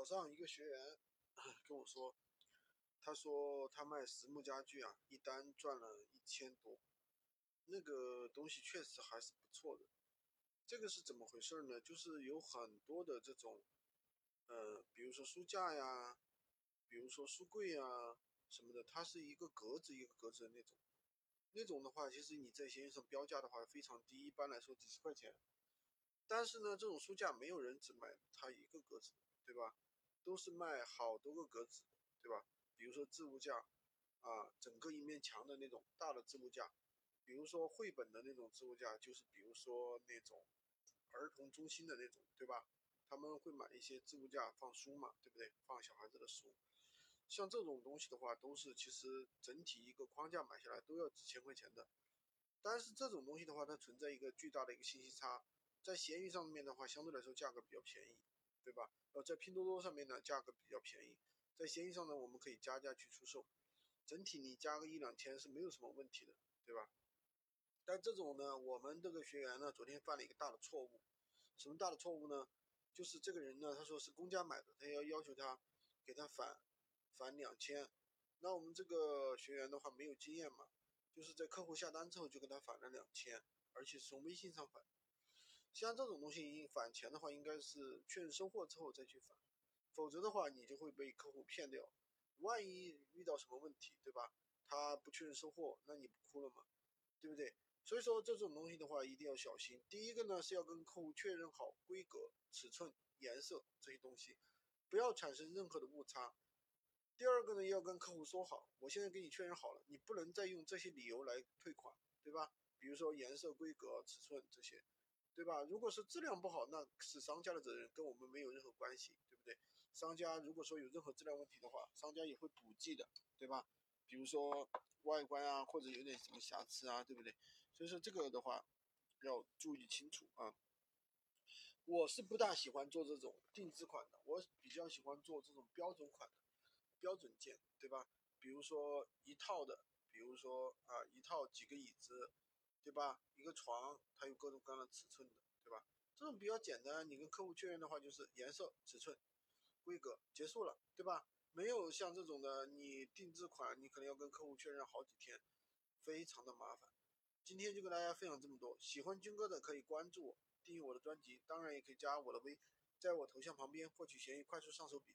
早上一个学员跟我说，他说他卖实木家具啊，一单赚了一千多，那个东西确实还是不错的。这个是怎么回事呢？就是有很多的这种，呃，比如说书架呀，比如说书柜呀什么的，它是一个格子一个格子的那种，那种的话，其实你在闲鱼上标价的话非常低，一般来说几十块钱。但是呢，这种书架没有人只买它一个格子，对吧？都是卖好多个格子，对吧？比如说置物架，啊，整个一面墙的那种大的置物架，比如说绘本的那种置物架，就是比如说那种儿童中心的那种，对吧？他们会买一些置物架放书嘛，对不对？放小孩子的书，像这种东西的话，都是其实整体一个框架买下来都要几千块钱的。但是这种东西的话，它存在一个巨大的一个信息差。在闲鱼上面的话，相对来说价格比较便宜，对吧？呃，在拼多多上面呢，价格比较便宜，在闲鱼上呢，我们可以加价去出售，整体你加个一两千是没有什么问题的，对吧？但这种呢，我们这个学员呢，昨天犯了一个大的错误，什么大的错误呢？就是这个人呢，他说是公家买的，他要要求他给他返返两千，那我们这个学员的话没有经验嘛，就是在客户下单之后就给他返了两千，而且是从微信上返。像这种东西返钱的话，应该是确认收货之后再去返，否则的话你就会被客户骗掉。万一遇到什么问题，对吧？他不确认收货，那你不哭了吗？对不对？所以说这种东西的话一定要小心。第一个呢是要跟客户确认好规格、尺寸、颜色这些东西，不要产生任何的误差。第二个呢要跟客户说好，我现在给你确认好了，你不能再用这些理由来退款，对吧？比如说颜色、规格、尺寸这些。对吧？如果是质量不好，那是商家的责任，跟我们没有任何关系，对不对？商家如果说有任何质量问题的话，商家也会补寄的，对吧？比如说外观啊，或者有点什么瑕疵啊，对不对？所以说这个的话要注意清楚啊。我是不大喜欢做这种定制款的，我比较喜欢做这种标准款的标准件，对吧？比如说一套的，比如说啊一套几个椅子。对吧？一个床，它有各种各样的尺寸的，对吧？这种比较简单，你跟客户确认的话，就是颜色、尺寸、规格，结束了，对吧？没有像这种的，你定制款，你可能要跟客户确认好几天，非常的麻烦。今天就跟大家分享这么多，喜欢军哥的可以关注我，订阅我的专辑，当然也可以加我的微，在我头像旁边获取闲鱼快速上手笔。